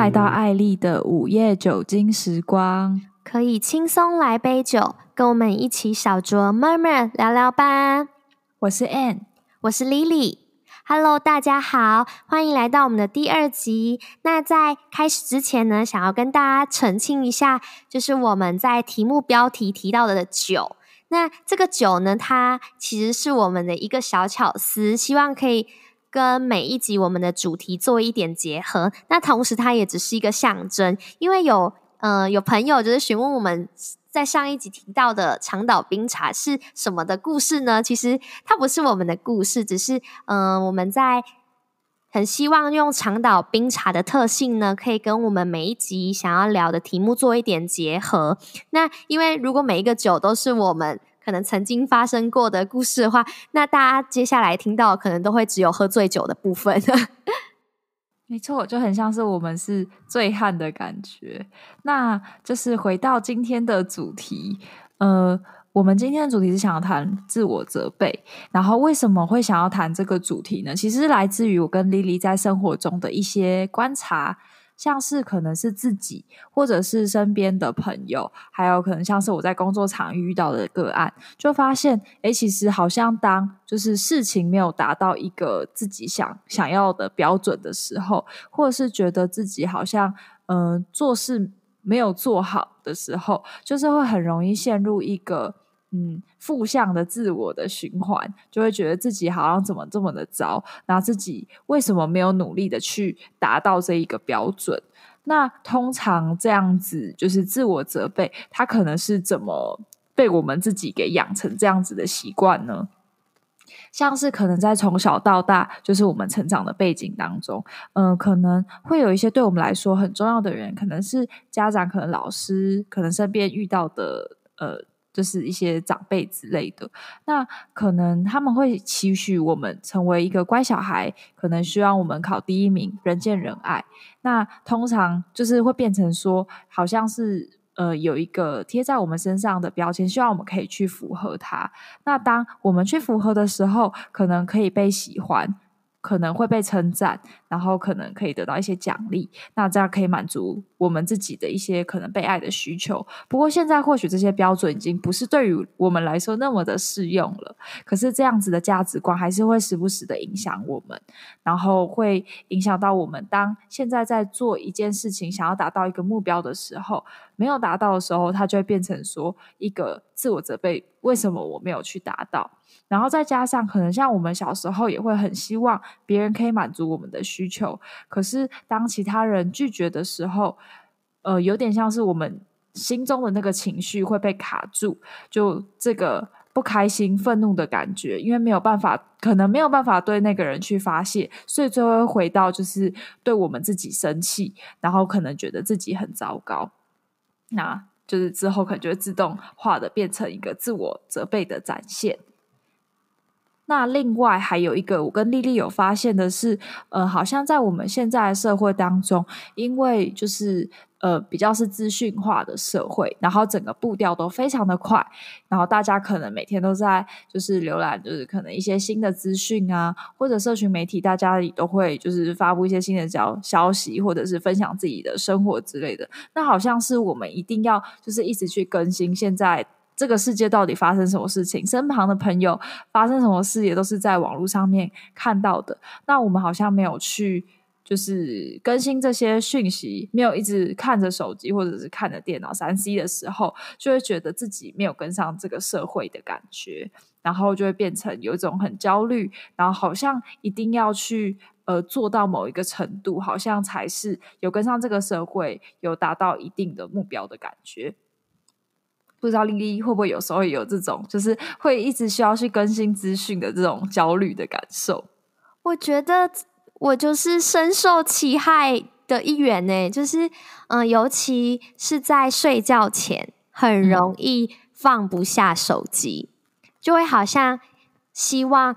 来到艾丽的午夜酒精时光，可以轻松来杯酒，跟我们一起小酌 murmur 聊聊吧。我是 Ann，我是 Lily。Hello，大家好，欢迎来到我们的第二集。那在开始之前呢，想要跟大家澄清一下，就是我们在题目标题提到的酒。那这个酒呢，它其实是我们的一个小巧思，希望可以跟每一集我们的主题做一点结合。那同时，它也只是一个象征，因为有呃有朋友就是询问我们在上一集提到的长岛冰茶是什么的故事呢？其实它不是我们的故事，只是嗯、呃、我们在。很希望用长岛冰茶的特性呢，可以跟我们每一集想要聊的题目做一点结合。那因为如果每一个酒都是我们可能曾经发生过的故事的话，那大家接下来听到可能都会只有喝醉酒的部分。没错，就很像是我们是醉汉的感觉。那就是回到今天的主题，呃。我们今天的主题是想要谈自我责备，然后为什么会想要谈这个主题呢？其实来自于我跟 Lily 在生活中的一些观察，像是可能是自己，或者是身边的朋友，还有可能像是我在工作场遇到的个案，就发现，诶，其实好像当就是事情没有达到一个自己想想要的标准的时候，或者是觉得自己好像嗯、做事没有做好的时候，就是会很容易陷入一个。嗯，负向的自我的循环，就会觉得自己好像怎么这么的糟，那自己为什么没有努力的去达到这一个标准？那通常这样子就是自我责备，他可能是怎么被我们自己给养成这样子的习惯呢？像是可能在从小到大，就是我们成长的背景当中，嗯、可能会有一些对我们来说很重要的人，可能是家长，可能老师，可能身边遇到的呃。就是一些长辈之类的，那可能他们会期许我们成为一个乖小孩，可能希望我们考第一名，人见人爱。那通常就是会变成说，好像是呃有一个贴在我们身上的标签，希望我们可以去符合它。那当我们去符合的时候，可能可以被喜欢。可能会被称赞，然后可能可以得到一些奖励，那这样可以满足我们自己的一些可能被爱的需求。不过现在或许这些标准已经不是对于我们来说那么的适用了。可是这样子的价值观还是会时不时的影响我们，然后会影响到我们。当现在在做一件事情，想要达到一个目标的时候，没有达到的时候，它就会变成说一个自我责备：为什么我没有去达到？然后再加上，可能像我们小时候也会很希望别人可以满足我们的需需求，可是当其他人拒绝的时候，呃，有点像是我们心中的那个情绪会被卡住，就这个不开心、愤怒的感觉，因为没有办法，可能没有办法对那个人去发泄，所以最后会回到就是对我们自己生气，然后可能觉得自己很糟糕，那就是之后可能就会自动化的变成一个自我责备的展现。那另外还有一个，我跟丽丽有发现的是，呃，好像在我们现在社会当中，因为就是呃比较是资讯化的社会，然后整个步调都非常的快，然后大家可能每天都在就是浏览，就是可能一些新的资讯啊，或者社群媒体，大家也都会就是发布一些新的消消息，或者是分享自己的生活之类的。那好像是我们一定要就是一直去更新现在。这个世界到底发生什么事情？身旁的朋友发生什么事，也都是在网络上面看到的。那我们好像没有去，就是更新这些讯息，没有一直看着手机或者是看着电脑三 C 的时候，就会觉得自己没有跟上这个社会的感觉，然后就会变成有一种很焦虑，然后好像一定要去呃做到某一个程度，好像才是有跟上这个社会，有达到一定的目标的感觉。不知道丽丽会不会有时候也有这种，就是会一直需要去更新资讯的这种焦虑的感受。我觉得我就是深受其害的一员呢，就是嗯、呃，尤其是在睡觉前，很容易放不下手机，嗯、就会好像希望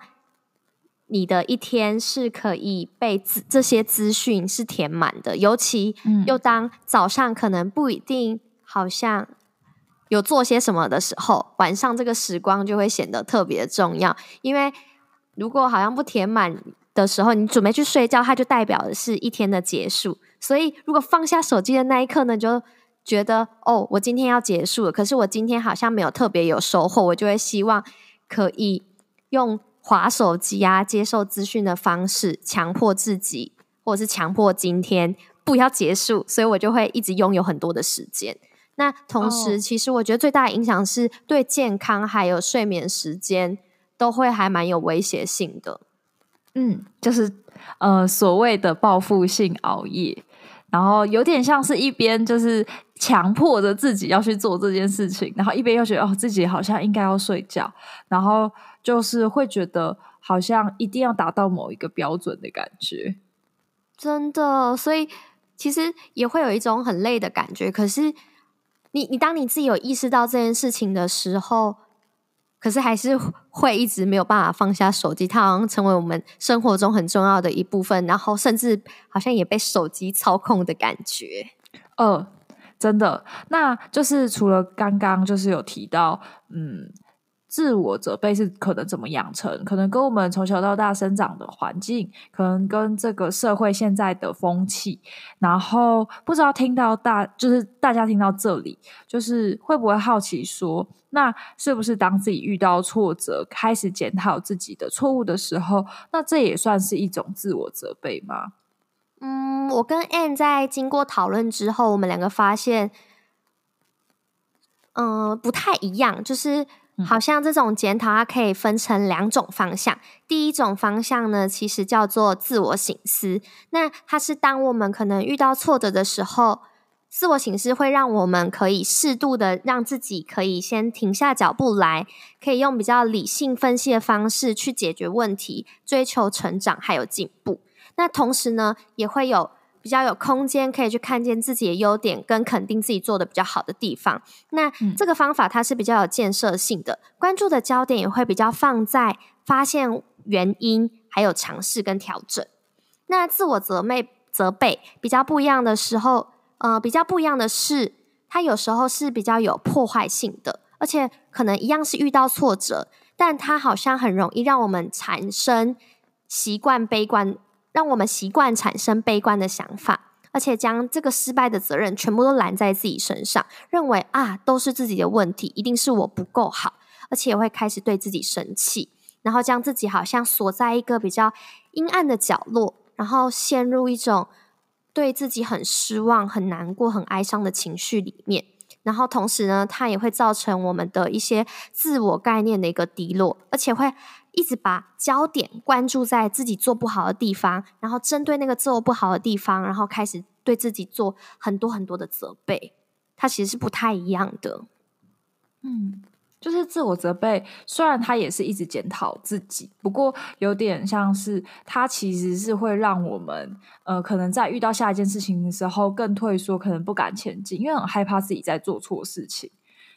你的一天是可以被这些资讯是填满的，尤其又当早上可能不一定好像。有做些什么的时候，晚上这个时光就会显得特别重要。因为如果好像不填满的时候，你准备去睡觉，它就代表的是一天的结束。所以如果放下手机的那一刻呢，就觉得哦，我今天要结束了，可是我今天好像没有特别有收获，我就会希望可以用滑手机啊、接受资讯的方式，强迫自己，或者是强迫今天不要结束，所以我就会一直拥有很多的时间。那同时，其实我觉得最大的影响是对健康还有睡眠时间都会还蛮有威胁性的。嗯，就是呃所谓的报复性熬夜，然后有点像是一边就是强迫着自己要去做这件事情，然后一边又觉得哦自己好像应该要睡觉，然后就是会觉得好像一定要达到某一个标准的感觉。真的，所以其实也会有一种很累的感觉，可是。你你当你自己有意识到这件事情的时候，可是还是会一直没有办法放下手机，它好像成为我们生活中很重要的一部分，然后甚至好像也被手机操控的感觉。呃，真的，那就是除了刚刚就是有提到，嗯。自我责备是可能怎么养成？可能跟我们从小到大生长的环境，可能跟这个社会现在的风气。然后不知道听到大，就是大家听到这里，就是会不会好奇说，那是不是当自己遇到挫折，开始检讨自己的错误的时候，那这也算是一种自我责备吗？嗯，我跟 Ann 在经过讨论之后，我们两个发现，嗯、不太一样，就是。好像这种检讨，它可以分成两种方向。第一种方向呢，其实叫做自我省思。那它是当我们可能遇到挫折的时候，自我省思会让我们可以适度的让自己可以先停下脚步来，可以用比较理性分析的方式去解决问题，追求成长还有进步。那同时呢，也会有。比较有空间可以去看见自己的优点，跟肯定自己做的比较好的地方。那这个方法它是比较有建设性的，关注的焦点也会比较放在发现原因，还有尝试跟调整。那自我责备责备比较不一样的时候，呃，比较不一样的是，它有时候是比较有破坏性的，而且可能一样是遇到挫折，但它好像很容易让我们产生习惯悲观。让我们习惯产生悲观的想法，而且将这个失败的责任全部都揽在自己身上，认为啊都是自己的问题，一定是我不够好，而且也会开始对自己生气，然后将自己好像锁在一个比较阴暗的角落，然后陷入一种对自己很失望、很难过、很哀伤的情绪里面。然后同时呢，它也会造成我们的一些自我概念的一个低落，而且会一直把焦点关注在自己做不好的地方，然后针对那个做不好的地方，然后开始对自己做很多很多的责备。它其实是不太一样的。嗯。就是自我责备，虽然他也是一直检讨自己，不过有点像是他其实是会让我们，呃，可能在遇到下一件事情的时候更退缩，可能不敢前进，因为很害怕自己在做错事情。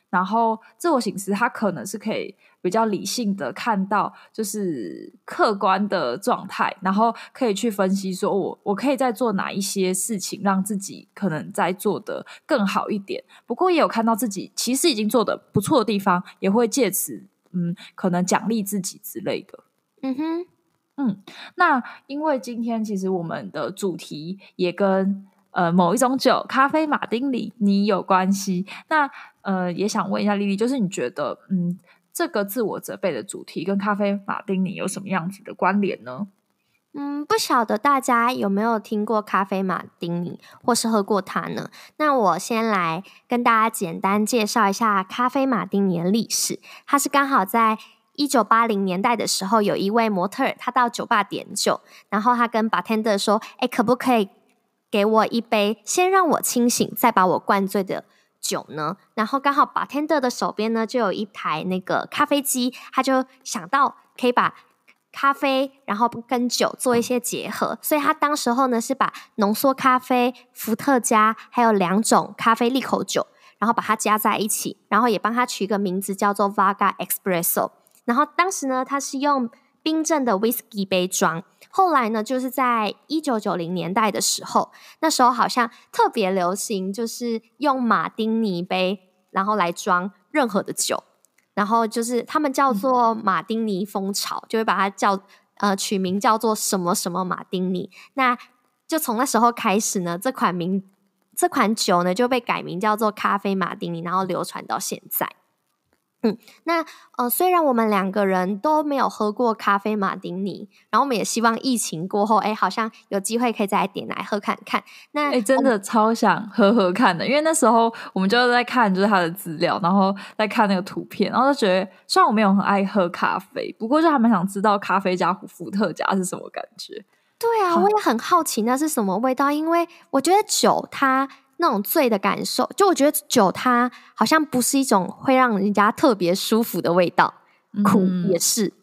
然后自我省思，他可能是可以比较理性的看到，就是客观的状态，然后可以去分析说我，我我可以再做哪一些事情，让自己可能在做的更好一点。不过也有看到自己其实已经做的不错的地方，也会借此嗯，可能奖励自己之类的。嗯哼，嗯，那因为今天其实我们的主题也跟。呃，某一种酒，咖啡马丁尼，你有关系？那呃，也想问一下丽丽，就是你觉得，嗯，这个自我责备的主题跟咖啡马丁尼有什么样子的关联呢？嗯，不晓得大家有没有听过咖啡马丁尼，或是喝过它呢？那我先来跟大家简单介绍一下咖啡马丁尼的历史。它是刚好在一九八零年代的时候，有一位模特儿，他到酒吧点酒，然后他跟 bartender 说：“哎，可不可以？”给我一杯，先让我清醒，再把我灌醉的酒呢？然后刚好 bartender 的手边呢就有一台那个咖啡机，他就想到可以把咖啡然后跟酒做一些结合，所以他当时候呢是把浓缩咖啡、伏特加还有两种咖啡利口酒，然后把它加在一起，然后也帮他取一个名字叫做 Vaga Espresso。然后当时呢他是用冰镇的 whisky 杯装。后来呢，就是在一九九零年代的时候，那时候好像特别流行，就是用马丁尼杯，然后来装任何的酒，然后就是他们叫做马丁尼风潮，就会把它叫呃取名叫做什么什么马丁尼。那就从那时候开始呢，这款名这款酒呢就被改名叫做咖啡马丁尼，然后流传到现在。嗯，那呃，虽然我们两个人都没有喝过咖啡马丁尼，然后我们也希望疫情过后，哎，好像有机会可以再来点来喝看看。那哎，真的超想喝喝看的，因为那时候我们就在看就是他的资料，然后在看那个图片，然后就觉得，虽然我没有很爱喝咖啡，不过就还蛮想知道咖啡加伏特加是什么感觉。对啊，我也很好奇那是什么味道，因为我觉得酒它。那种醉的感受，就我觉得酒它好像不是一种会让人家特别舒服的味道，苦也是，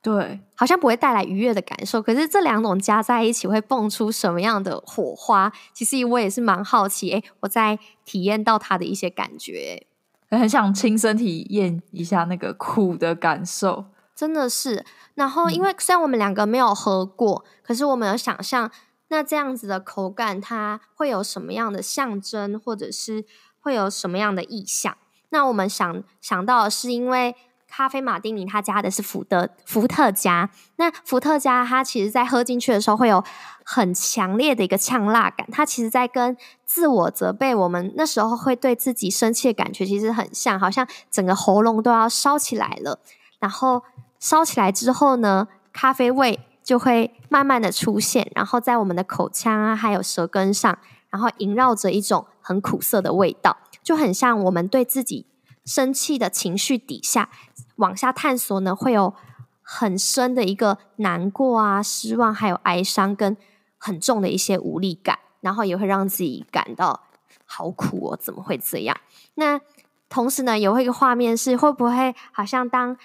对，好像不会带来愉悦的感受。可是这两种加在一起会蹦出什么样的火花？其实我也是蛮好奇，哎，我在体验到它的一些感觉，很想亲身体验一下那个苦的感受，真的是。然后，因为虽然我们两个没有喝过，可是我们有想象。那这样子的口感，它会有什么样的象征，或者是会有什么样的意象？那我们想想到是，因为咖啡马丁尼它加的是伏德伏特加，那伏特加它其实在喝进去的时候会有很强烈的一个呛辣感，它其实在跟自我责备，我们那时候会对自己生气的感觉其实很像，好像整个喉咙都要烧起来了，然后烧起来之后呢，咖啡味。就会慢慢的出现，然后在我们的口腔啊，还有舌根上，然后萦绕着一种很苦涩的味道，就很像我们对自己生气的情绪底下往下探索呢，会有很深的一个难过啊、失望，还有哀伤，跟很重的一些无力感，然后也会让自己感到好苦哦，怎么会这样？那同时呢，有一个画面是会不会好像当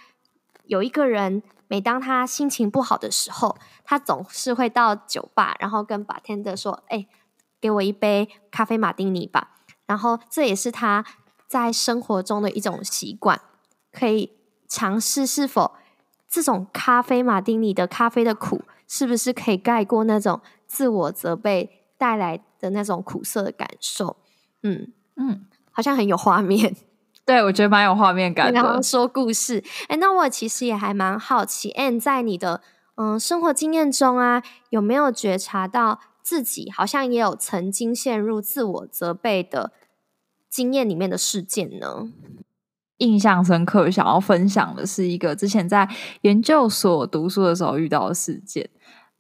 有一个人。每当他心情不好的时候，他总是会到酒吧，然后跟 bartender 说：“哎，给我一杯咖啡马丁尼吧。”然后这也是他在生活中的一种习惯，可以尝试是否这种咖啡马丁尼的咖啡的苦，是不是可以盖过那种自我责备带来的那种苦涩的感受？嗯嗯，好像很有画面。对，我觉得蛮有画面感的。然后说故事，哎，那我其实也还蛮好奇，Anne 在你的嗯生活经验中啊，有没有觉察到自己好像也有曾经陷入自我责备的经验里面的事件呢？印象深刻，想要分享的是一个之前在研究所读书的时候遇到的事件。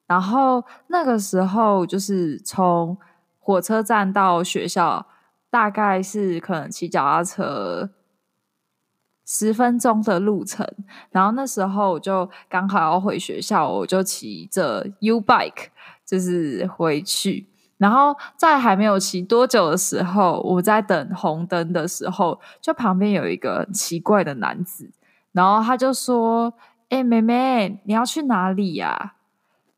然后那个时候就是从火车站到学校，大概是可能骑脚踏车。十分钟的路程，然后那时候我就刚好要回学校，我就骑着 U bike 就是回去。然后在还没有骑多久的时候，我在等红灯的时候，就旁边有一个奇怪的男子，然后他就说：“哎、妹妹，你要去哪里呀？”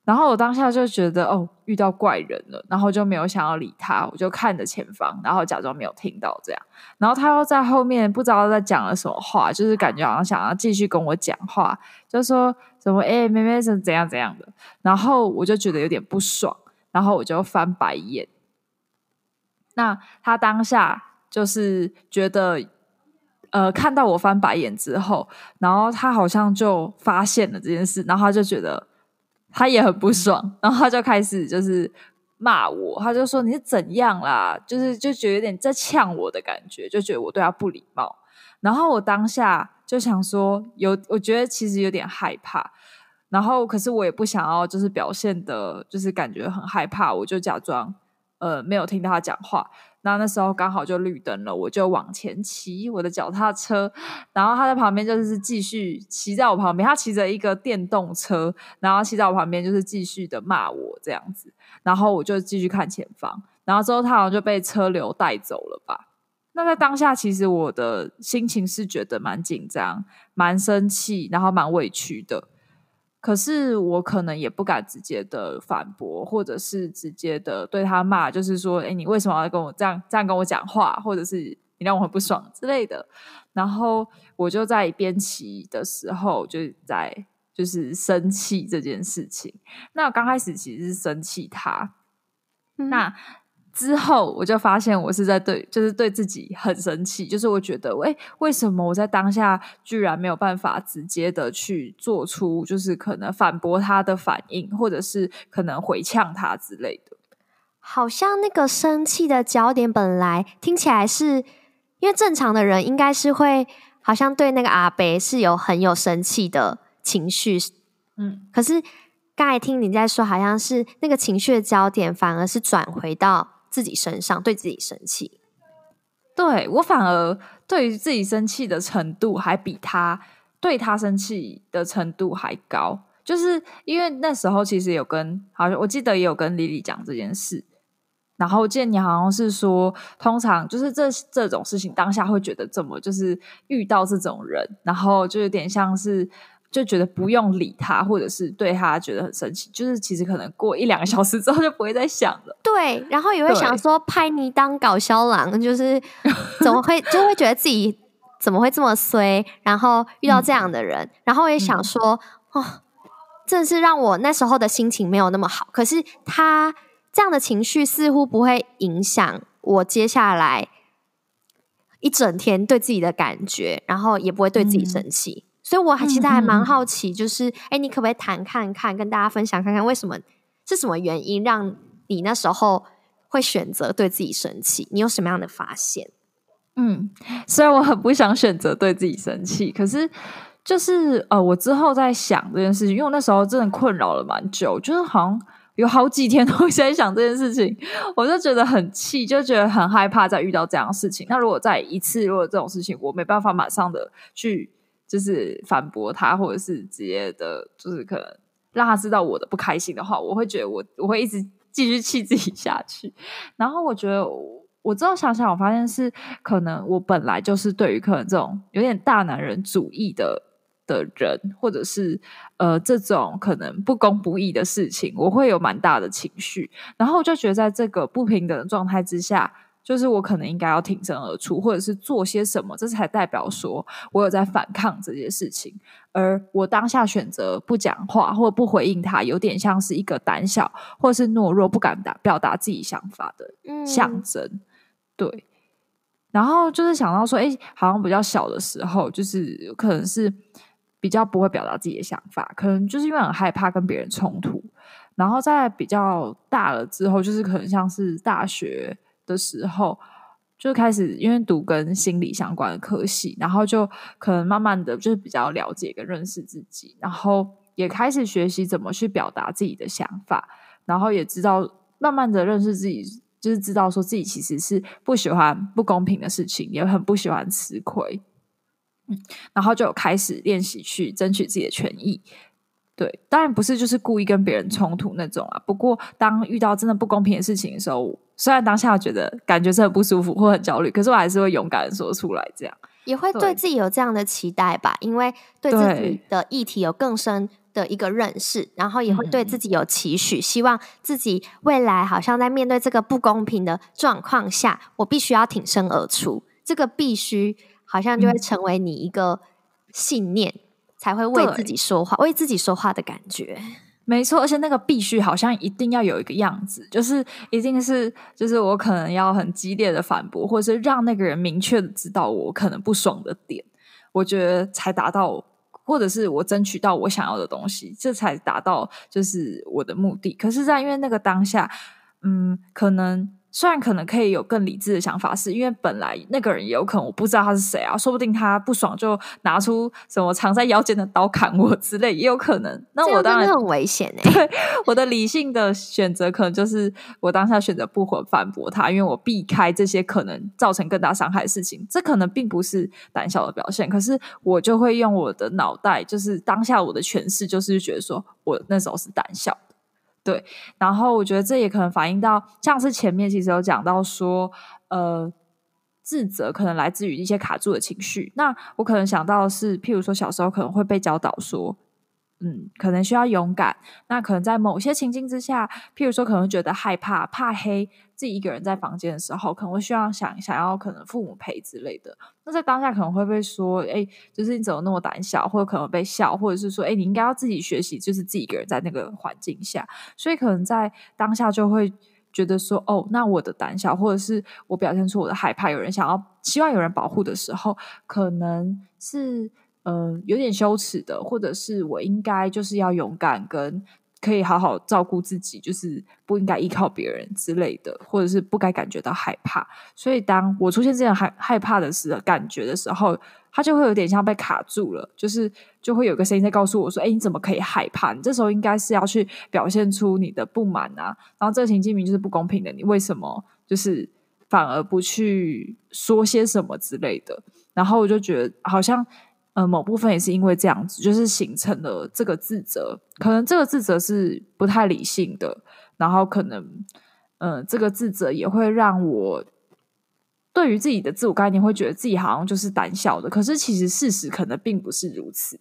然后我当下就觉得哦，遇到怪人了，然后就没有想要理他，我就看着前方，然后假装没有听到这样。然后他又在后面不知道在讲了什么话，就是感觉好像想要继续跟我讲话，就说什么哎，妹妹是怎样怎样的。然后我就觉得有点不爽，然后我就翻白眼。那他当下就是觉得，呃，看到我翻白眼之后，然后他好像就发现了这件事，然后他就觉得。他也很不爽，然后他就开始就是骂我，他就说你是怎样啦，就是就觉得有点在呛我的感觉，就觉得我对他不礼貌。然后我当下就想说，有我觉得其实有点害怕，然后可是我也不想要就是表现的，就是感觉很害怕，我就假装呃没有听到他讲话。那那时候刚好就绿灯了，我就往前骑我的脚踏车，然后他在旁边就是继续骑在我旁边，他骑着一个电动车，然后骑在我旁边就是继续的骂我这样子，然后我就继续看前方，然后之后他好像就被车流带走了吧。那在当下，其实我的心情是觉得蛮紧张、蛮生气，然后蛮委屈的。可是我可能也不敢直接的反驳，或者是直接的对他骂，就是说，哎，你为什么要跟我这样这样跟我讲话，或者是你让我很不爽之类的。然后我就在边骑的时候，就在就是生气这件事情。那刚开始其实是生气他，嗯、那。之后我就发现我是在对，就是对自己很生气，就是我觉得，诶，为什么我在当下居然没有办法直接的去做出，就是可能反驳他的反应，或者是可能回呛他之类的。好像那个生气的焦点本来听起来是，因为正常的人应该是会，好像对那个阿北是有很有生气的情绪，嗯，可是刚才听你在说，好像是那个情绪的焦点反而是转回到自己身上，对自己生气。对，我反而对于自己生气的程度还比他对他生气的程度还高，就是因为那时候其实有跟，好像我记得也有跟 Lily 讲这件事。然后见你好像是说，通常就是这这种事情当下会觉得怎么就是遇到这种人，然后就有点像是就觉得不用理他，或者是对他觉得很生气，就是其实可能过一两个小时之后就不会再想了。对，然后也会想说拍你当搞笑郎，就是怎么会就会觉得自己怎么会这么衰，然后遇到这样的人，嗯、然后也想说、嗯、哦，正是让我那时候的心情没有那么好，可是他。这样的情绪似乎不会影响我接下来一整天对自己的感觉，然后也不会对自己生气，嗯、所以我还其实还蛮好奇，就是哎、嗯，你可不可以谈看看，跟大家分享看看，为什么是什么原因让你那时候会选择对自己生气？你有什么样的发现？嗯，虽然我很不想选择对自己生气，可是就是呃，我之后在想这件事情，因为我那时候真的困扰了蛮久，就是好像。有好几天都 在想这件事情，我就觉得很气，就觉得很害怕再遇到这样的事情。那如果再一次，如果这种事情我没办法马上的去就是反驳他，或者是直接的，就是可能让他知道我的不开心的话，我会觉得我我会一直继续气自己下去。然后我觉得我，我之后想想，我发现是可能我本来就是对于可能这种有点大男人主义的。的人，或者是呃这种可能不公不义的事情，我会有蛮大的情绪，然后我就觉得在这个不平等的状态之下，就是我可能应该要挺身而出，或者是做些什么，这才代表说我有在反抗这件事情。而我当下选择不讲话或不回应他，有点像是一个胆小或是懦弱、不敢打表达自己想法的象征。嗯、对，然后就是想到说，哎，好像比较小的时候，就是可能是。比较不会表达自己的想法，可能就是因为很害怕跟别人冲突。然后在比较大了之后，就是可能像是大学的时候，就开始因为读跟心理相关的科系，然后就可能慢慢的就是比较了解跟认识自己，然后也开始学习怎么去表达自己的想法，然后也知道慢慢的认识自己，就是知道说自己其实是不喜欢不公平的事情，也很不喜欢吃亏。嗯，然后就开始练习去争取自己的权益。对，当然不是就是故意跟别人冲突那种啊。不过，当遇到真的不公平的事情的时候，虽然当下觉得感觉是很不舒服或很焦虑，可是我还是会勇敢的说出来。这样也会对自己有这样的期待吧？因为对自己的议题有更深的一个认识，然后也会对自己有期许，嗯，希望自己未来好像在面对这个不公平的状况下，我必须要挺身而出。这个必须。好像就会成为你一个信念，嗯、才会为自己说话，为自己说话的感觉。没错，而且那个必须好像一定要有一个样子，就是一定是，就是我可能要很激烈的反驳，或者是让那个人明确的知道我可能不爽的点，我觉得才达到，或者是我争取到我想要的东西，这才达到就是我的目的。可是，在因为那个当下，嗯，可能。虽然可能可以有更理智的想法，是因为本来那个人也有可能我不知道他是谁啊，说不定他不爽就拿出什么藏在腰间的刀砍我之类，也有可能。那我当然很危险哎。对，我的理性的选择可能就是我当下选择不回反驳他，因为我避开这些可能造成更大伤害的事情。这可能并不是胆小的表现，可是我就会用我的脑袋，就是当下我的诠释，就是觉得说我那时候是胆小。对，然后我觉得这也可能反映到，像是前面其实有讲到说，呃，自责可能来自于一些卡住的情绪。那我可能想到的是，譬如说小时候可能会被教导说。嗯，可能需要勇敢。那可能在某些情境之下，譬如说，可能觉得害怕、怕黑，自己一个人在房间的时候，可能会需要想想要可能父母陪之类的。那在当下可能会被说，哎，就是你怎么那么胆小，或者可能被笑，或者是说，哎，你应该要自己学习，就是自己一个人在那个环境下。所以可能在当下就会觉得说，哦，那我的胆小，或者是我表现出我的害怕，有人想要希望有人保护的时候，可能是。嗯、有点羞耻的，或者是我应该就是要勇敢跟可以好好照顾自己，就是不应该依靠别人之类的，或者是不该感觉到害怕。所以当我出现这样害害怕的时候感觉的时候，他就会有点像被卡住了，就是就会有个声音在告诉我说：“哎，你怎么可以害怕？你这时候应该是要去表现出你的不满啊！然后这个情境名就是不公平的，你为什么就是反而不去说些什么之类的？”然后我就觉得好像。呃，某部分也是因为这样子，就是形成了这个自责。可能这个自责是不太理性的，然后可能，呃，这个自责也会让我对于自己的自我概念会觉得自己好像就是胆小的。可是其实事实可能并不是如此，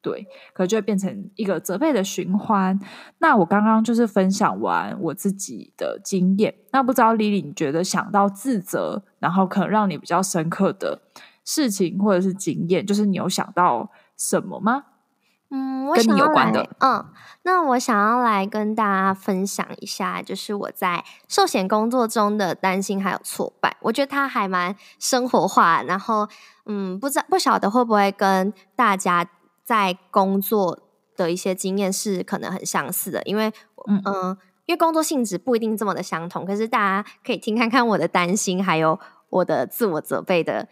对，可就会变成一个责备的循环。那我刚刚就是分享完我自己的经验，那不知道 Lily 你觉得想到自责，然后可能让你比较深刻的。事情或者是经验，就是你有想到什么吗？嗯，我想跟你有关的。嗯，那我想要来跟大家分享一下，就是我在寿险工作中的担心还有挫败。我觉得它还蛮生活化，然后嗯，不知道不晓得会不会跟大家在工作的一些经验是可能很相似的，因为嗯嗯，因为工作性质不一定这么的相同。可是大家可以听看看我的担心，还有我的自我责备的。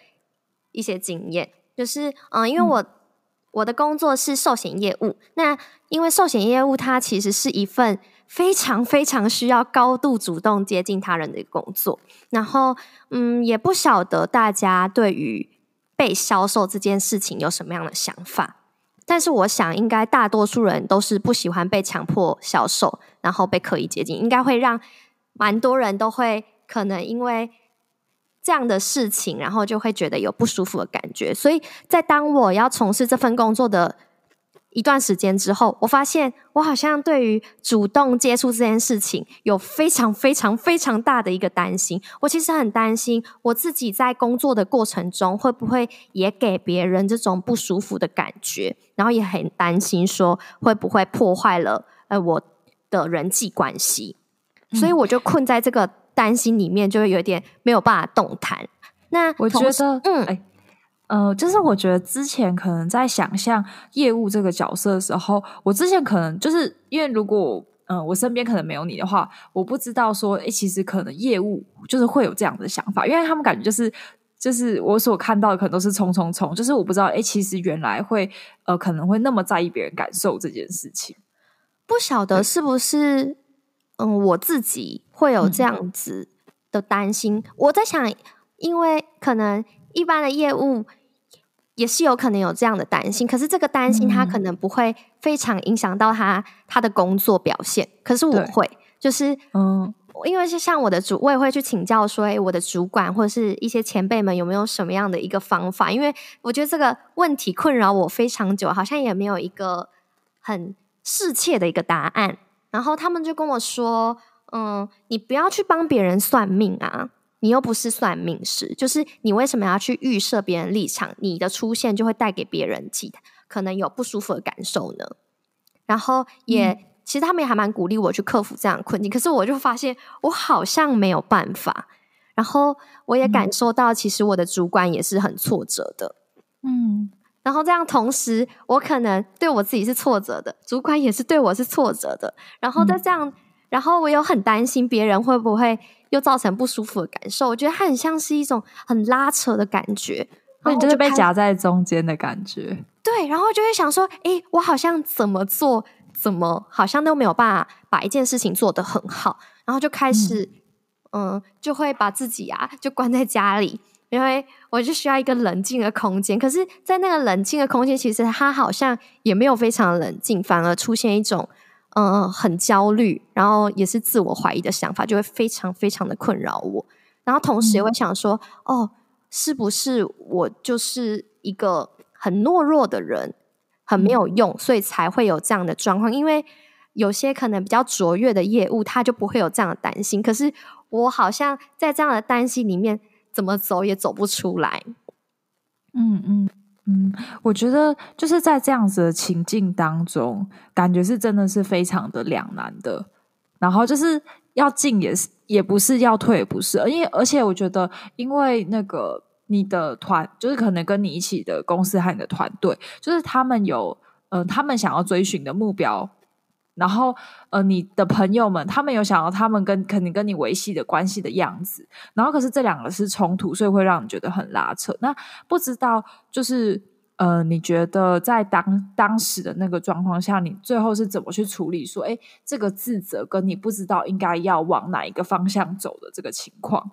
一些经验。就是，嗯，因为我、嗯、我的工作是寿险业务，那因为寿险业务它其实是一份非常非常需要高度主动接近他人的工作，然后，嗯，也不晓得大家对于被销售这件事情有什么样的想法，但是我想应该大多数人都是不喜欢被强迫销售，然后被刻意接近，应该会让蛮多人都会可能因为。这样的事情，然后就会觉得有不舒服的感觉。所以在当我要从事这份工作的一段时间之后，我发现我好像对于主动接触这件事情有非常非常非常大的一个担心。我其实很担心我自己在工作的过程中会不会也给别人这种不舒服的感觉，然后也很担心说会不会破坏了呃我的人际关系。所以我就困在这个。担心里面就会有点没有办法动弹。那我觉得，嗯，哎，呃，就是我觉得之前可能在想象业务这个角色的时候，我之前可能就是因为如果嗯、呃，我身边可能没有你的话，我不知道说，哎，其实可能业务就是会有这样的想法，因为他们感觉就是就是我所看到的可能都是冲冲冲，就是我不知道，哎，其实原来会呃可能会那么在意别人感受这件事情，不晓得是不是。嗯，我自己会有这样子的担心。嗯。我在想，因为可能一般的业务也是有可能有这样的担心，可是这个担心他可能不会非常影响到他他的工作表现。可是我会，就是嗯，因为是像我的主，我也会去请教说，哎，我的主管或者是一些前辈们有没有什么样的一个方法？因为我觉得这个问题困扰我非常久，好像也没有一个很适切的一个答案。然后他们就跟我说：“嗯，你不要去帮别人算命啊，你又不是算命师，就是你为什么要去预设别人立场？你的出现就会带给别人其他可能有不舒服的感受呢？”然后也、嗯、其实他们也还蛮鼓励我去克服这样的困境，可是我就发现我好像没有办法。然后我也感受到，其实我的主管也是很挫折的，嗯。然后这样，同时我可能对我自己是挫折的，主管也是对我是挫折的。然后在这样，嗯、然后我又很担心别人会不会又造成不舒服的感受。我觉得它很像是一种很拉扯的感觉，那你就是被夹在中间的感觉。对，然后就会想说，哎，我好像怎么做，怎么好像都没有办法把一件事情做得很好，然后就开始，嗯，嗯，就会把自己啊，就关在家里。因为我就需要一个冷静的空间，可是，在那个冷静的空间，其实它好像也没有非常冷静，反而出现一种嗯、呃、很焦虑，然后也是自我怀疑的想法，就会非常非常的困扰我。然后同时也会想说，嗯、哦，是不是我就是一个很懦弱的人，很没有用，所以才会有这样的状况？因为有些可能比较卓越的业务，他就不会有这样的担心。可是我好像在这样的担心里面。怎么走也走不出来。嗯嗯嗯，我觉得就是在这样子的情境当中，感觉是真的是非常的两难的。然后就是要进也是，也不是要退也不是。因为而且我觉得，因为那个你的团，就是可能跟你一起的公司和你的团队，就是他们有嗯、他们想要追寻的目标然后呃，你的朋友们他们有想要他们跟肯定跟你维系的关系的样子，然后可是这两个是冲突，所以会让你觉得很拉扯。那不知道就是呃，你觉得在当当时的那个状况下，你最后是怎么去处理说，诶，这个自责跟你不知道应该要往哪一个方向走的这个情况？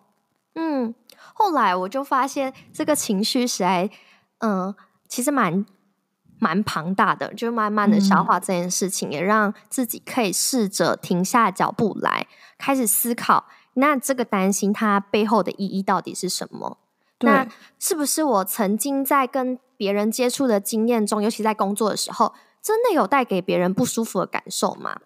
嗯，后来我就发现这个情绪实在，嗯、其实蛮蛮庞大的，就慢慢的消化这件事情，嗯、也让自己可以试着停下脚步来，开始思考，那这个担心它背后的意义到底是什么？那是不是我曾经在跟别人接触的经验中，尤其在工作的时候，真的有带给别人不舒服的感受吗？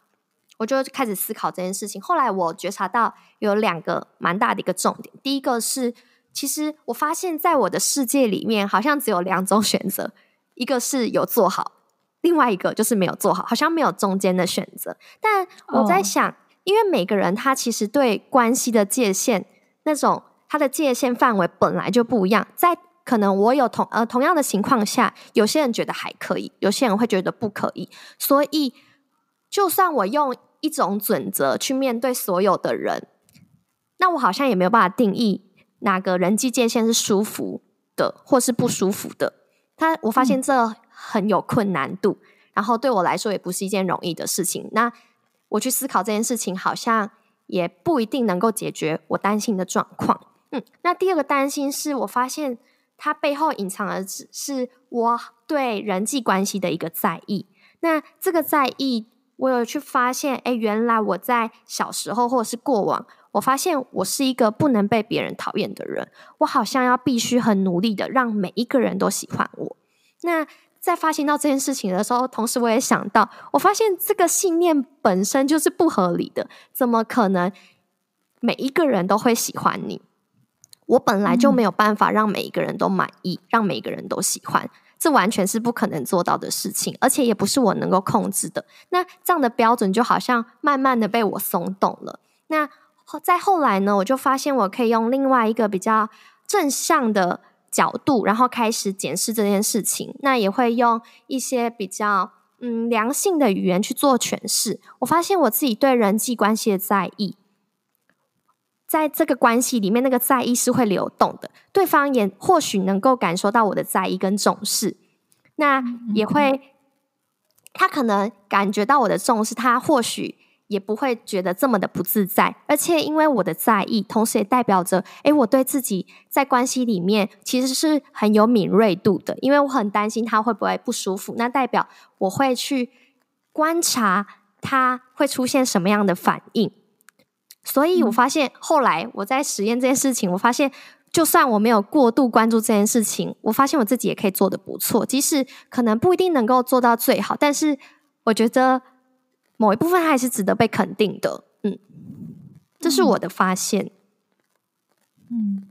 我就开始思考这件事情。后来我觉察到有两个蛮大的一个重点。第一个是，其实我发现在我的世界里面，好像只有两种选择：一个是有做好，另外一个就是没有做好，好像没有中间的选择。但我在想，哦、因为每个人他其实对关系的界限，那种他的界限范围本来就不一样。在可能我有同呃同样的情况下，有些人觉得还可以，有些人会觉得不可以。所以，就算我用一种准则去面对所有的人，那我好像也没有办法定义哪个人际界限是舒服的，或是不舒服的。他我发现这很有困难度，嗯、然后对我来说也不是一件容易的事情。那我去思考这件事情，好像也不一定能够解决我担心的状况。嗯，那第二个担心是我发现它背后隐藏的只是我对人际关系的一个在意。那这个在意。我有去发现，哎，原来我在小时候或者是过往，我发现我是一个不能被别人讨厌的人。我好像要必须很努力的让每一个人都喜欢我。那在发现到这件事情的时候，同时我也想到，我发现这个信念本身就是不合理的。怎么可能每一个人都会喜欢你？我本来就没有办法让每一个人都满意，让每一个人都喜欢。这完全是不可能做到的事情，而且也不是我能够控制的。那这样的标准就好像慢慢的被我松动了。那再后来呢，我就发现我可以用另外一个比较正向的角度，然后开始检视这件事情。那也会用一些比较嗯良性的语言去做诠释。我发现我自己对人际关系的在意。在这个关系里面，那个在意是会流动的，对方也或许能够感受到我的在意跟重视，那也会，他可能感觉到我的重视，他或许也不会觉得这么的不自在，而且因为我的在意，同时也代表着，诶，我对自己在关系里面其实是很有敏锐度的，因为我很担心他会不会不舒服，那代表我会去观察他会出现什么样的反应。所以我发现，后来我在实验这件事情，我发现，就算我没有过度关注这件事情，我发现我自己也可以做的不错。即使可能不一定能够做到最好，但是我觉得某一部分它还是值得被肯定的。嗯，这是我的发现。嗯，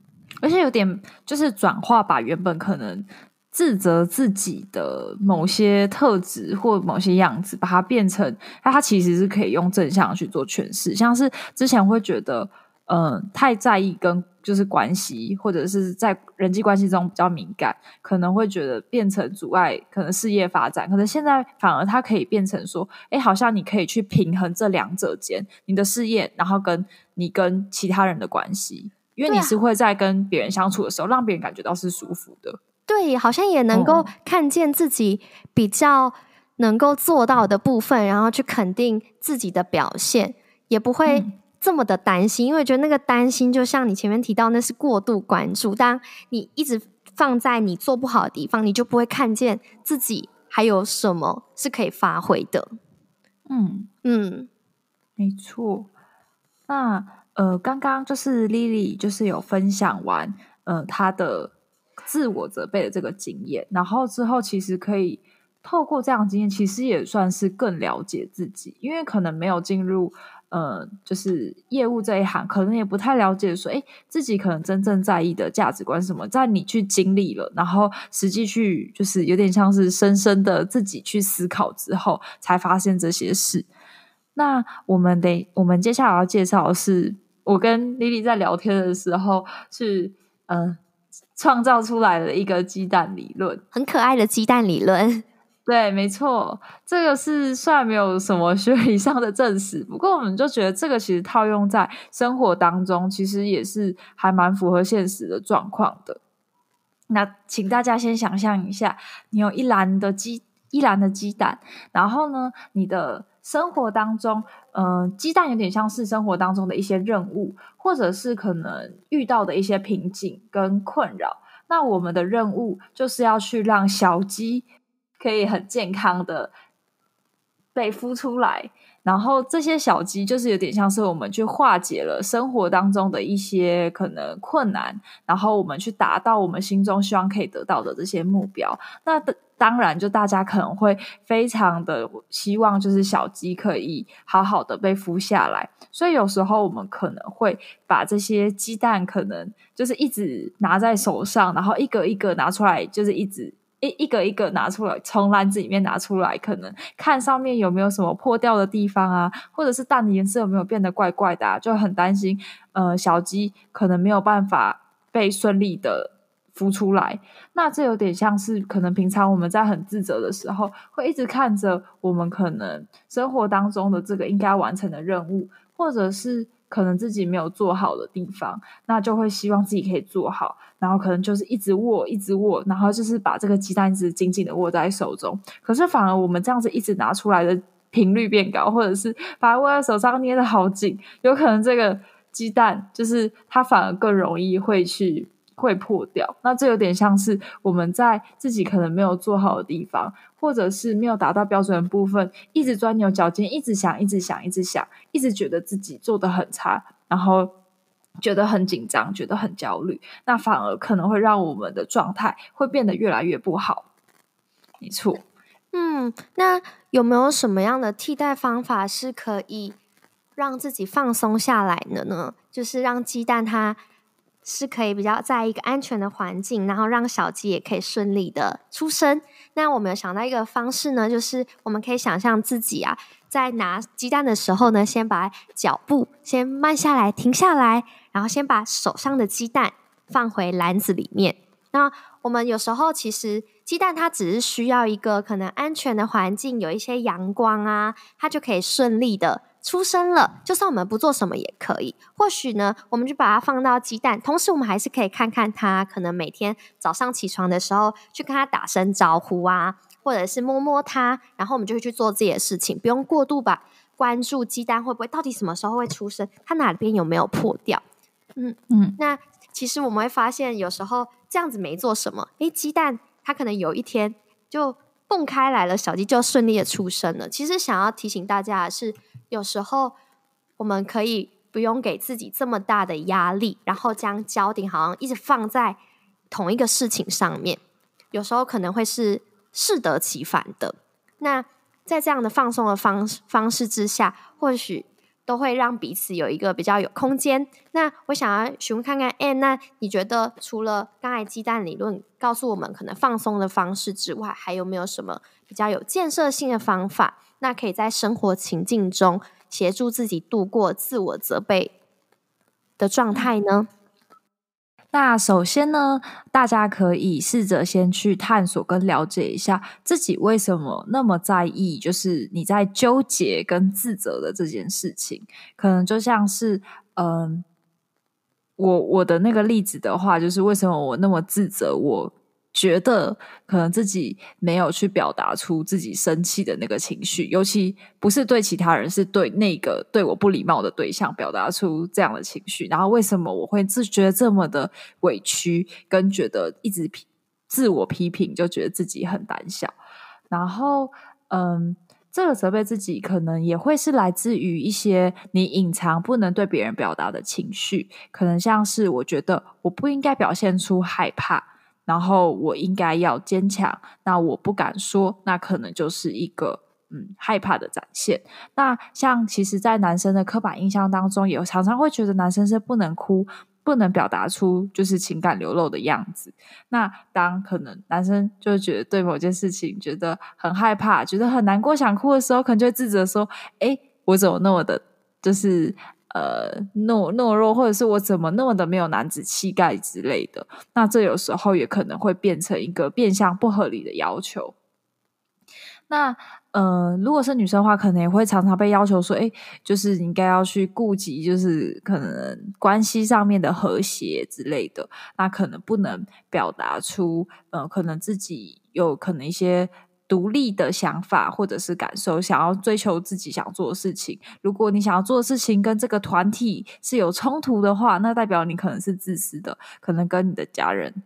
而且有点就是转化，把原本可能。自责自己的某些特质或某些样子，把它变成，那它其实是可以用正向去做诠释。像是之前会觉得，呃，太在意跟就是关系，或者是在人际关系中比较敏感，可能会觉得变成阻碍，可能事业发展。可能现在反而它可以变成说，哎，好像你可以去平衡这两者间，你的事业，然后跟你跟其他人的关系，因为你是会在跟别人相处的时候，让别人感觉到是舒服的。对，好像也能够看见自己比较能够做到的部分，然后去肯定自己的表现，也不会这么的担心。因为觉得那个担心，就像你前面提到，那是过度关注。当你一直放在你做不好的地方，你就不会看见自己还有什么是可以发挥的。嗯嗯，没错。那呃，刚刚就是 Lily 就是有分享完呃她的。自我责备的这个经验，然后之后其实可以透过这样的经验，其实也算是更了解自己，因为可能没有进入呃，就是业务这一行，可能也不太了解说，哎，自己可能真正在意的价值观什么。在你去经历了，然后实际去就是有点像是深深的自己去思考之后，才发现这些事。那我们得，我们接下来要介绍的是，我跟 Lily 在聊天的时候是，嗯、呃。创造出来的一个鸡蛋理论，很可爱的鸡蛋理论。对，没错，这个是虽然没有什么学理上的证实，不过我们就觉得这个其实套用在生活当中，其实也是还蛮符合现实的状况的。那请大家先想象一下，你有一篮的鸡，一篮的鸡蛋，然后呢，你的生活当中，嗯、鸡蛋有点像是生活当中的一些任务，或者是可能遇到的一些瓶颈跟困扰。那我们的任务就是要去让小鸡。可以很健康的被孵出来，然后这些小鸡就是有点像是我们去化解了生活当中的一些可能困难，然后我们去达到我们心中希望可以得到的这些目标。那当然，就大家可能会非常的希望，就是小鸡可以好好的被孵下来。所以有时候我们可能会把这些鸡蛋，可能就是一直拿在手上，然后一个一个拿出来，就是一直。一个一个拿出来，从篮子里面拿出来，可能看上面有没有什么破掉的地方啊，或者是蛋的颜色有没有变得怪怪的啊，就很担心，呃，小鸡可能没有办法被顺利的孵出来。那这有点像是，可能平常我们在很自责的时候，会一直看着我们可能生活当中的这个应该完成的任务，或者是。可能自己没有做好的地方，那就会希望自己可以做好，然后可能就是一直握，一直握，然后就是把这个鸡蛋一直紧紧的握在手中。可是反而我们这样子一直拿出来的频率变高，或者是把它握在手上捏得好紧，有可能这个鸡蛋就是它反而更容易会去。会破掉，那这有点像是我们在自己可能没有做好的地方，或者是没有达到标准的部分，一直钻牛角尖，一直想，一直想，一直想，一直觉得自己做得很差，然后觉得很紧张，觉得很焦虑，那反而可能会让我们的状态会变得越来越不好。没错，嗯，那有没有什么样的替代方法是可以让自己放松下来的呢？就是让鸡蛋它。是可以比较在一个安全的环境，然后让小鸡也可以顺利的出生。那我们有想到一个方式呢，就是我们可以想象自己啊，在拿鸡蛋的时候呢，先把脚步先慢下来，停下来，然后先把手上的鸡蛋放回篮子里面。那我们有时候其实鸡蛋它只是需要一个可能安全的环境，有一些阳光啊，它就可以顺利的。出生了，就算我们不做什么也可以。或许呢，我们就把它放到鸡蛋，同时我们还是可以看看它，可能每天早上起床的时候去跟它打声招呼啊，或者是摸摸它，然后我们就会去做自己的事情，不用过度把关注鸡蛋会不会到底什么时候会出生，它哪边有没有破掉。嗯嗯，那其实我们会发现，有时候这样子没做什么，诶，鸡蛋它可能有一天就蹦开来了，小鸡就顺利的出生了。其实想要提醒大家的是。有时候我们可以不用给自己这么大的压力，然后将焦点好像一直放在同一个事情上面。有时候可能会是适得其反的。那在这样的放松的方方式之下，或许都会让彼此有一个比较有空间。那我想要询问看看，哎，那你觉得除了刚才鸡蛋理论告诉我们可能放松的方式之外，还有没有什么比较有建设性的方法？那可以在生活情境中协助自己度过自我责备的状态呢？那首先呢，大家可以试着先去探索跟了解一下自己为什么那么在意，就是你在纠结跟自责的这件事情。可能就像是，嗯、我我的那个例子的话，就是为什么我那么自责我。觉得可能自己没有去表达出自己生气的那个情绪，尤其不是对其他人，是对那个对我不礼貌的对象表达出这样的情绪。然后为什么我会自觉得这么的委屈，跟觉得一直批自我批评，就觉得自己很胆小。然后，嗯，这个责备自己可能也会是来自于一些你隐藏不能对别人表达的情绪，可能像是我觉得我不应该表现出害怕。然后我应该要坚强，那我不敢说，那可能就是一个嗯害怕的展现。那像其实，在男生的刻板印象当中，也常常会觉得男生是不能哭，不能表达出就是情感流露的样子。那当可能男生就觉得对某件事情觉得很害怕，觉得很难过，想哭的时候，可能就会自责说：“诶，我怎么那么的，就是。”呃，懦懦弱，或者是我怎么那么的没有男子气概之类的，那这有时候也可能会变成一个变相不合理的要求。那呃，如果是女生的话，可能也会常常被要求说，哎，就是应该要去顾及，就是可能关系上面的和谐之类的。那可能不能表达出，呃，可能自己有可能一些独立的想法或者是感受，想要追求自己想做的事情。如果你想要做的事情跟这个团体是有冲突的话，那代表你可能是自私的，可能跟你的家人。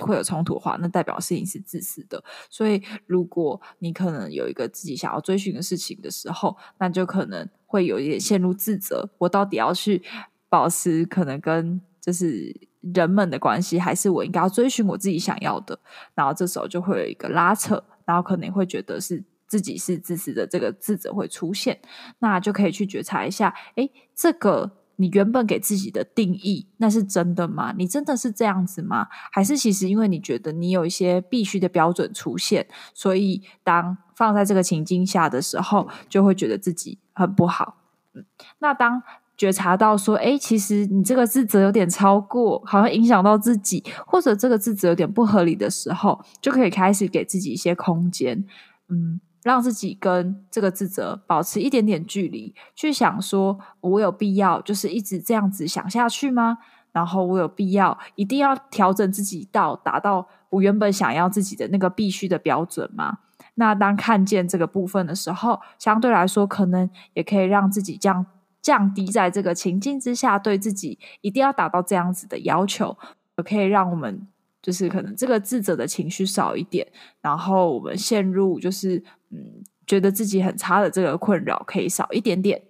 会有冲突的话，那代表事情是自私的。所以，如果你可能有一个自己想要追寻的事情的时候，那就可能会有一点陷入自责。我到底要去保持可能跟就是人们的关系，还是我应该要追寻我自己想要的？然后这时候就会有一个拉扯，然后可能会觉得是自己是自私的，这个自责会出现。那就可以去觉察一下，诶，这个。你原本给自己的定义，那是真的吗？你真的是这样子吗？还是其实因为你觉得你有一些必须的标准出现，所以当放在这个情境下的时候，就会觉得自己很不好。嗯，那当觉察到说，诶，其实你这个自责有点超过，好像影响到自己，或者这个自责有点不合理的时候，就可以开始给自己一些空间。嗯。让自己跟这个自责保持一点点距离，去想说，我有必要就是一直这样子想下去吗？然后我有必要一定要调整自己到达到我原本想要自己的那个必须的标准吗？那当看见这个部分的时候，相对来说，可能也可以让自己降降低在这个情境之下对自己一定要达到这样子的要求，也可以让我们。就是可能这个自责的情绪少一点，然后我们陷入就是嗯，觉得自己很差的这个困扰可以少一点点。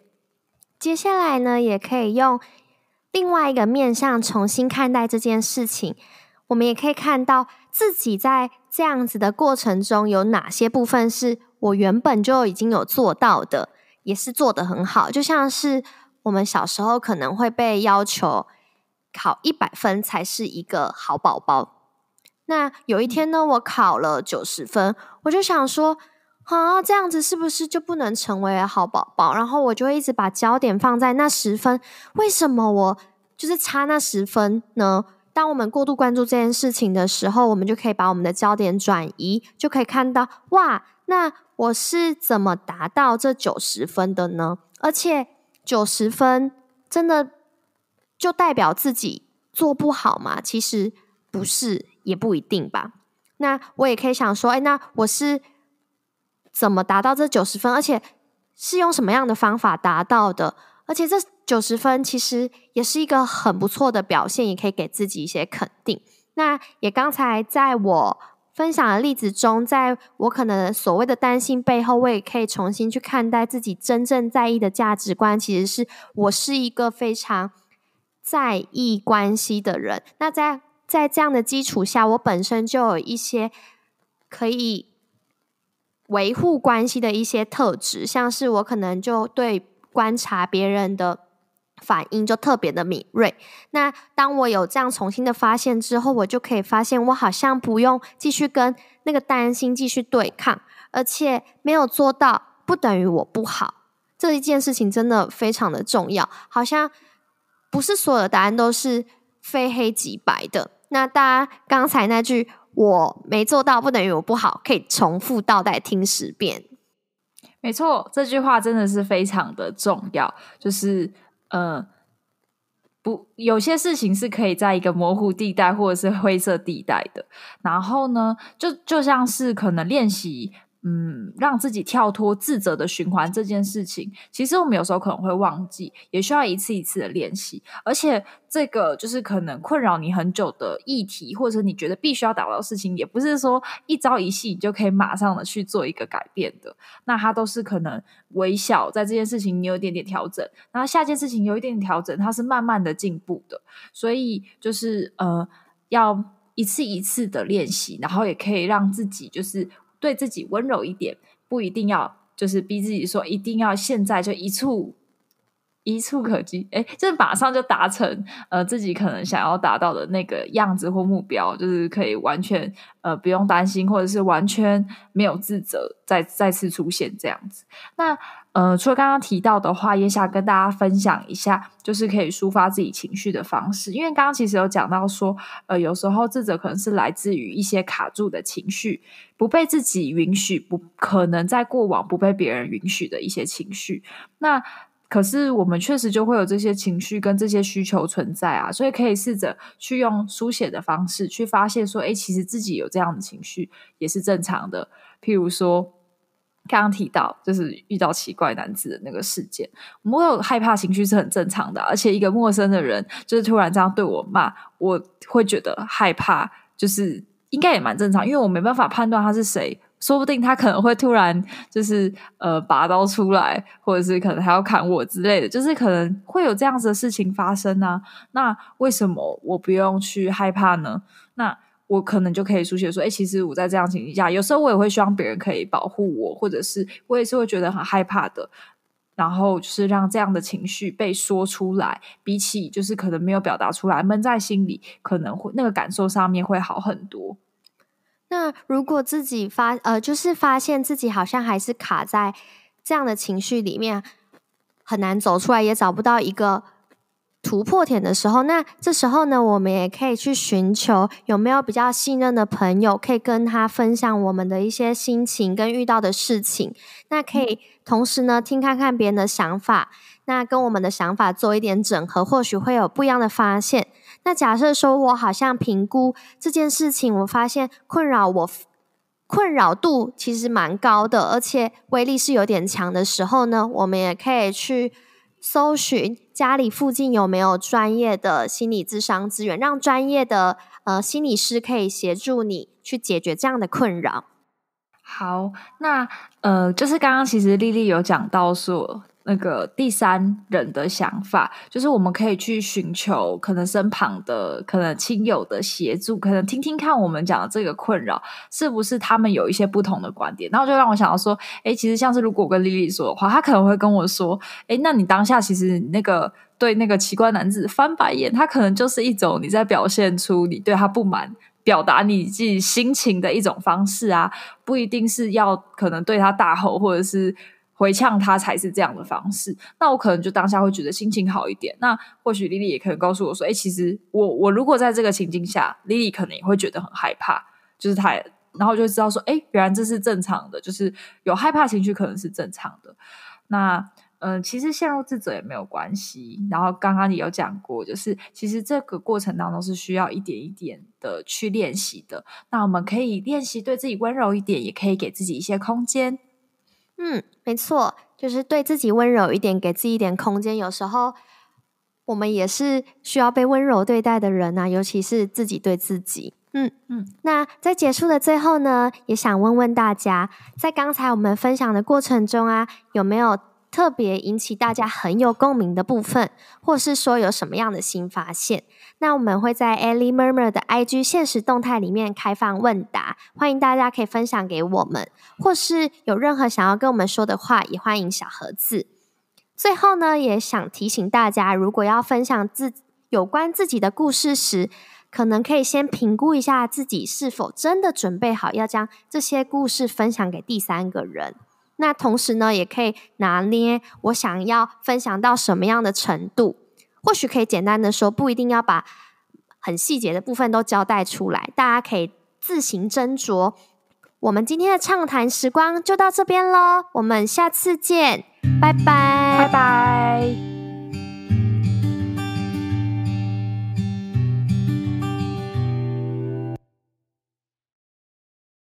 接下来呢，也可以用另外一个面向重新看待这件事情。我们也可以看到自己在这样子的过程中有哪些部分是我原本就已经有做到的，也是做得很好。就像是我们小时候可能会被要求考一百分才是一个好宝宝。那有一天呢，我考了九十分，我就想说，啊，这样子是不是就不能成为好宝宝？然后我就会一直把焦点放在那十分，为什么我就是差那十分呢？当我们过度关注这件事情的时候，我们就可以把我们的焦点转移，就可以看到，哇，那我是怎么达到这九十分的呢？而且九十分真的就代表自己做不好吗？其实不是。也不一定吧。那我也可以想说，哎，那我是怎么达到这九十分？而且是用什么样的方法达到的？而且这九十分其实也是一个很不错的表现，也可以给自己一些肯定。那也刚才在我分享的例子中，在我可能所谓的担心背后，我也可以重新去看待自己真正在意的价值观，其实是我是一个非常在意关系的人。那在在这样的基础下，我本身就有一些可以维护关系的一些特质，像是我可能就对观察别人的反应就特别的敏锐。那当我有这样重新的发现之后，我就可以发现，我好像不用继续跟那个担心继续对抗，而且没有做到不等于我不好。这一件事情真的非常的重要，好像不是所有的答案都是非黑即白的。那大家刚才那句“我没做到，不等于我不好”，可以重复倒带听十遍。没错，这句话真的是非常的重要。就是，呃，不，有些事情是可以在一个模糊地带或者是灰色地带的。然后呢，就就像是可能练习。嗯，让自己跳脱自责的循环这件事情，其实我们有时候可能会忘记，也需要一次一次的练习。而且，这个就是可能困扰你很久的议题，或者你觉得必须要达到的事情，也不是说一朝一夕你就可以马上的去做一个改变的。那它都是可能微小，在这件事情你有一点点调整，然后下件事情有一点点调整，它是慢慢的进步的。所以，就是呃，要一次一次的练习，然后也可以让自己就是。对自己温柔一点，不一定要就是逼自己说一定要现在就一蹴一触可及，哎，就是马上就达成呃自己可能想要达到的那个样子或目标，就是可以完全呃不用担心，或者是完全没有自责再再次出现这样子。那呃除了刚刚提到的话，也想跟大家分享一下，就是可以抒发自己情绪的方式。因为刚刚其实有讲到说，呃有时候自责可能是来自于一些卡住的情绪，不被自己允许，不可能在过往不被别人允许的一些情绪。那可是我们确实就会有这些情绪跟这些需求存在啊，所以可以试着去用书写的方式去发泄说，诶，其实自己有这样的情绪也是正常的。譬如说，刚刚提到就是遇到奇怪男子的那个事件，我们有害怕情绪是很正常的，而且一个陌生的人就是突然这样对我骂，我会觉得害怕，就是应该也蛮正常，因为我没办法判断他是谁。说不定他可能会突然就是呃拔刀出来，或者是可能还要砍我之类的，就是可能会有这样子的事情发生啊。那为什么我不用去害怕呢？那我可能就可以书写说，哎，其实我在这样情形下，有时候我也会希望别人可以保护我，或者是我也是会觉得很害怕的。然后就是让这样的情绪被说出来，比起就是可能没有表达出来，闷在心里，可能会那个感受上面会好很多。那如果自己发呃，就是发现自己好像还是卡在这样的情绪里面，很难走出来，也找不到一个突破点的时候，那这时候呢，我们也可以去寻求有没有比较信任的朋友，可以跟他分享我们的一些心情跟遇到的事情。那可以同时呢，听看看别人的想法，那跟我们的想法做一点整合，或许会有不一样的发现。那假设说，我好像评估这件事情，我发现困扰我困扰度其实蛮高的，而且威力是有点强的时候呢，我们也可以去搜寻家里附近有没有专业的心理智商资源，让专业的呃心理师可以协助你去解决这样的困扰。好，那呃，就是刚刚其实丽丽有讲到说。那个第三人的想法，就是我们可以去寻求可能身旁的、可能亲友的协助，可能听听看我们讲的这个困扰是不是他们有一些不同的观点。然后就让我想到说，哎，其实像是如果我跟丽丽说的话，她可能会跟我说，哎，那你当下其实那个对那个奇怪男子翻白眼，他可能就是一种你在表现出你对他不满，表达你自己心情的一种方式啊，不一定是要可能对他大吼或者是。回呛他才是这样的方式，那我可能就当下会觉得心情好一点。那或许莉莉也可以告诉我说：“哎，其实我我如果在这个情境下，莉莉可能也会觉得很害怕。”就是她，然后就知道说：“哎，原来这是正常的，就是有害怕情绪可能是正常的。”那嗯、其实陷入自责也没有关系。然后刚刚你有讲过，就是其实这个过程当中是需要一点一点的去练习的。那我们可以练习对自己温柔一点，也可以给自己一些空间。嗯，没错，就是对自己温柔一点，给自己一点空间。有时候我们也是需要被温柔对待的人啊，尤其是自己对自己。嗯嗯。那在结束的最后呢，也想问问大家，在刚才我们分享的过程中啊，有没有特别引起大家很有共鸣的部分，或是说有什么样的新发现？那我们会在 Ellie Murmur 的 IG 限时动态里面开放问答，欢迎大家可以分享给我们，或是有任何想要跟我们说的话，也欢迎小盒子。最后呢，也想提醒大家，如果要分享自有关自己的故事时，可能可以先评估一下自己是否真的准备好要将这些故事分享给第三个人。那同时呢，也可以拿捏我想要分享到什么样的程度，或许可以简单的说，不一定要把很细节的部分都交代出来，大家可以自行斟酌。我们今天的畅谈时光就到这边喽，我们下次见，拜拜，拜拜。